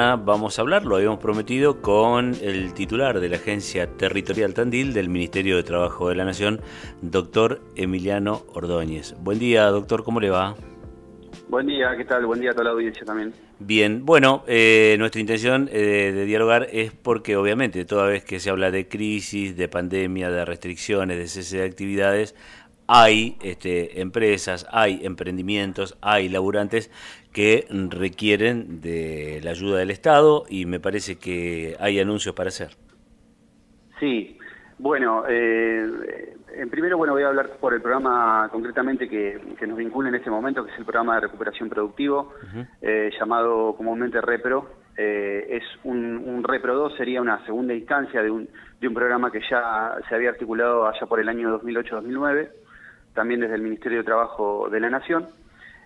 Vamos a hablar, lo habíamos prometido, con el titular de la Agencia Territorial Tandil del Ministerio de Trabajo de la Nación, doctor Emiliano Ordóñez. Buen día, doctor, ¿cómo le va? Buen día, ¿qué tal? Buen día a toda la audiencia también. Bien, bueno, eh, nuestra intención eh, de dialogar es porque obviamente toda vez que se habla de crisis, de pandemia, de restricciones, de cese de actividades, hay este, empresas, hay emprendimientos, hay laburantes que requieren de la ayuda del Estado y me parece que hay anuncios para hacer. Sí, bueno, eh, en primero bueno voy a hablar por el programa concretamente que, nos vincula en este momento, que es el programa de recuperación productivo, eh, llamado comúnmente REPRO. Eh, es un, un, REPRO 2, sería una segunda instancia de un, de un programa que ya se había articulado allá por el año 2008-2009 también desde el Ministerio de Trabajo de la Nación.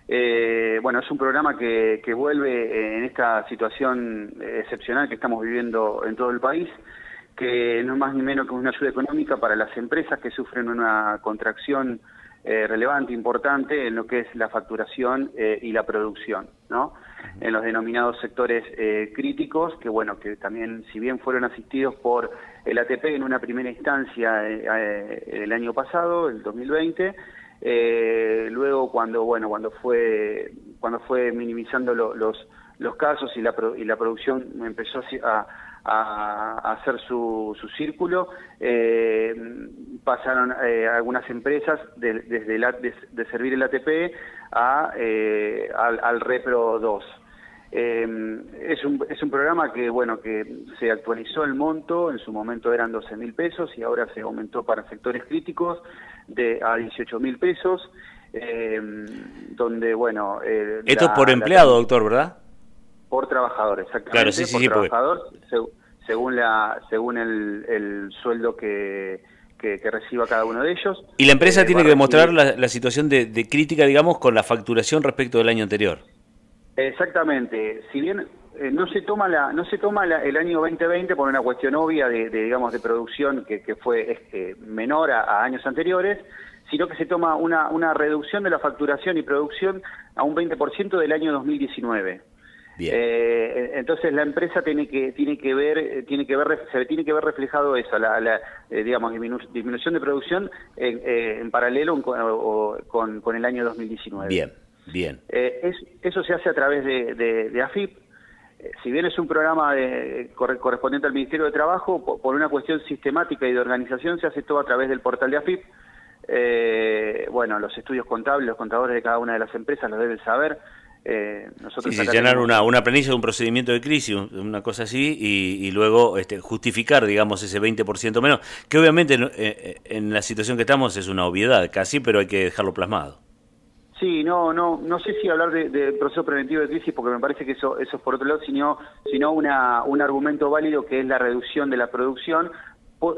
Eh, bueno, es un programa que, vuelve en esta situación excepcional que estamos viviendo en todo el país, que no es más ni menos que una ayuda económica para las empresas que sufren una contracción eh, relevante, importante en lo que es la facturación eh, y la producción, ¿no? En los denominados sectores eh, críticos, que bueno, que también, si bien fueron asistidos por el ATP en una primera instancia el año pasado, el 2020, luego cuando, bueno, cuando fue, cuando fue minimizando los, los casos y la, y la producción empezó a hacer su, su círculo, eh, pasaron eh, algunas empresas de, desde de, servir el ATP a, eh, al, Repro 2. Es, un, es un programa que bueno que se actualizó el monto, en su momento eran 12 mil pesos y ahora se aumentó para sectores críticos de a 18 mil pesos, donde bueno... Esto es por empleado, doctor, ¿verdad? Por trabajador, exactamente. Claro, sí, sí, por trabajador, según, la, según el, sueldo que, que, reciba cada uno de ellos. Y la empresa eh, tiene que demostrar la, situación de, crítica, digamos, con la facturación respecto del año anterior. Exactamente. Si bien eh, no se toma la no se toma el año 2020 por una cuestión obvia de, digamos de producción que, que fue este, menor a, años anteriores sino que se toma una, una reducción de la facturación y producción a un 20% del año 2019 eh, entonces la empresa tiene que tiene que ver eh, tiene que ver se tiene que ver reflejado eso la, eh, digamos disminución de producción en, paralelo con, con, el año 2019 bien bien. Eso se hace a través de, de, AFIP si bien es un programa correspondiente al Ministerio de Trabajo por, una cuestión sistemática y de organización se hace todo a través del portal de AFIP bueno los estudios contables los contadores de cada una de las empresas lo deben saber. Eh, nosotros sí, llenar una, una planilla de un procedimiento de crisis, una cosa así, y, luego este, justificar, digamos, ese 20% menos, que obviamente eh, eh, en, la situación que estamos es una obviedad casi, pero hay que dejarlo plasmado. Sí, no, no, no sé si hablar de, proceso preventivo de crisis, porque me parece que eso, eso es por otro lado, sino, sino una, un argumento válido que es la reducción de la producción,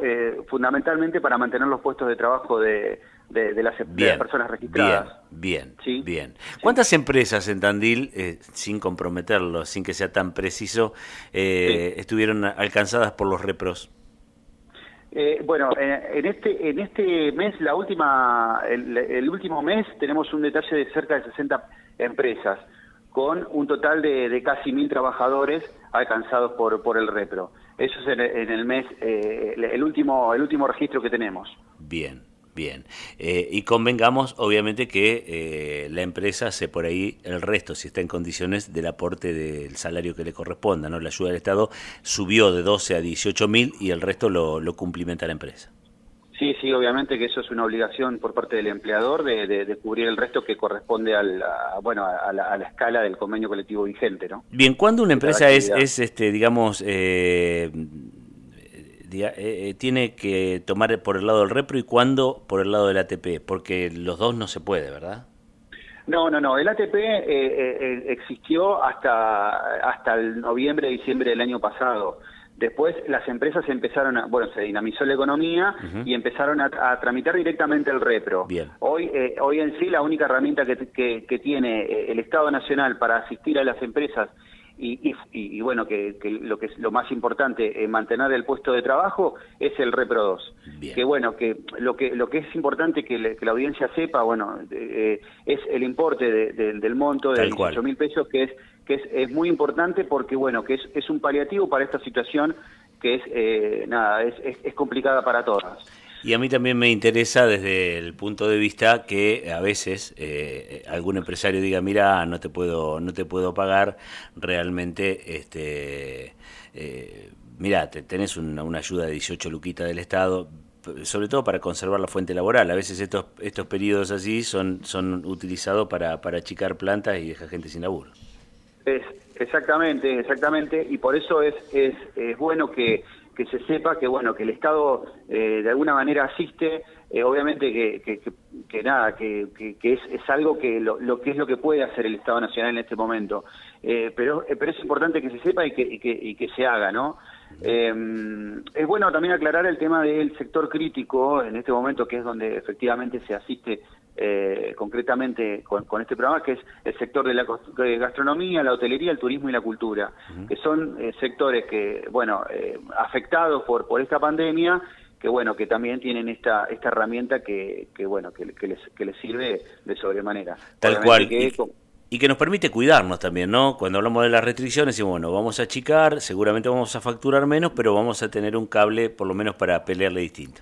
eh, fundamentalmente para mantener los puestos de trabajo de, de, las, personas registradas. Bien, bien, bien. ¿Cuántas empresas en Tandil, eh, sin comprometerlo, sin que sea tan preciso, eh, estuvieron alcanzadas por los repros? Eh, bueno, en este en este mes, la última el, último mes tenemos un detalle de cerca de 60 empresas con un total de, casi mil trabajadores alcanzados por por el repro. Eso es en, el mes el último el último registro que tenemos. Bien. Bien, eh, y convengamos obviamente que eh, la empresa hace por ahí el resto, si está en condiciones del aporte del salario que le corresponda, ¿no? La ayuda del Estado subió de 12 a 18 mil y el resto lo, lo cumplimenta la empresa. Sí, sí, obviamente que eso es una obligación por parte del empleador de, de, cubrir el resto que corresponde al, a, bueno, a la, escala del convenio colectivo vigente, ¿no? Bien, ¿cuándo una empresa es, es, este, digamos, eh, eh, eh, tiene que tomar por el lado del repro y cuándo por el lado del ATP? Porque los dos no se puede, ¿verdad? No, no, no. El ATP eh, existió hasta, hasta el noviembre, diciembre del año pasado. Después las empresas empezaron a, bueno, se dinamizó la economía y empezaron a, tramitar directamente el repro. Bien. Hoy, hoy en sí la única herramienta que, que tiene el Estado Nacional para asistir a las empresas y, bueno, que, lo que es lo más importante, en mantener el puesto de trabajo, es el Repro 2. Que bueno, que lo que lo que es importante que, la audiencia sepa, bueno, eh, es el importe del monto de 18 mil pesos, que es que es, muy importante porque, bueno, que es, un paliativo para esta situación que es, eh, nada, es, es, complicada para todas. Y a mí también me interesa desde el punto de vista que a veces eh, algún empresario diga, mira, no te puedo, no te puedo pagar, realmente, este, eh, mira, te, tenés una, una ayuda de 18 luquitas del Estado, sobre todo para conservar la fuente laboral. A veces estos, estos periodos así son, son utilizados para, para achicar plantas y dejar gente sin laburo. Es, exactamente, exactamente, y por eso es, es, es bueno que, que, se sepa que bueno que el Estado eh, de alguna manera asiste, eh, obviamente que, que, nada, que, que, es, es algo que lo, lo, que es lo que puede hacer el Estado Nacional en este momento, eh, pero, pero es importante que se sepa y que, y que, y que se haga, ¿no? Eh, es bueno también aclarar el tema del sector crítico en este momento, que es donde efectivamente se asiste eh, concretamente con, este programa, que es el sector de la gastronomía, la hotelería, el turismo y la cultura, que son eh, sectores que, bueno, eh, afectados por, por esta pandemia, que bueno, que también tienen esta, esta herramienta que, que bueno, que, les, que les sirve de sobremanera. Tal cual y que nos permite cuidarnos también, ¿no? Cuando hablamos de las restricciones, y bueno, vamos a achicar, seguramente vamos a facturar menos, pero vamos a tener un cable por lo menos para pelearle distinto.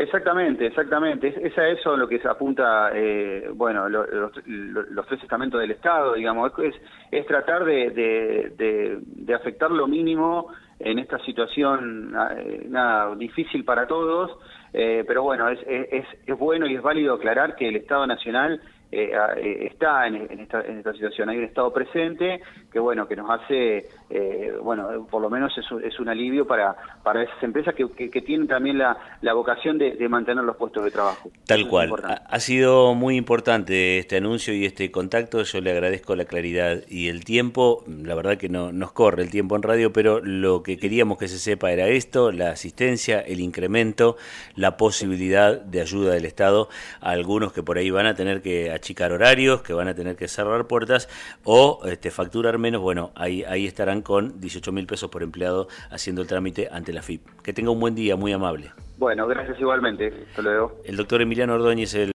Exactamente, exactamente. Es, a eso lo que se apunta, eh, bueno, los, tres estamentos del Estado, digamos, es, es tratar de, afectar lo mínimo en esta situación eh, nada difícil para todos, eh, pero bueno, es, es, es bueno y es válido aclarar que el Estado Nacional eh, eh, está en, esta, en, esta, situación. Hay un Estado presente que, bueno, que nos hace, eh, bueno, por lo menos es un, es un alivio para, para esas empresas que, que, tienen también la, la vocación de, mantener los puestos de trabajo. Tal cual. Ha, sido muy importante este anuncio y este contacto. Yo le agradezco la claridad y el tiempo. La verdad que no nos corre el tiempo en radio, pero lo que queríamos que se sepa era esto, la asistencia, el incremento, la posibilidad de ayuda del Estado a algunos que por ahí van a tener que achicar horarios, que van a tener que cerrar puertas o este, facturar menos, bueno, ahí, ahí estarán con 18 mil pesos por empleado haciendo el trámite ante la FIP. Que tenga un buen día, muy amable. Bueno, gracias igualmente. Hasta luego. El doctor Emiliano Ordóñez, el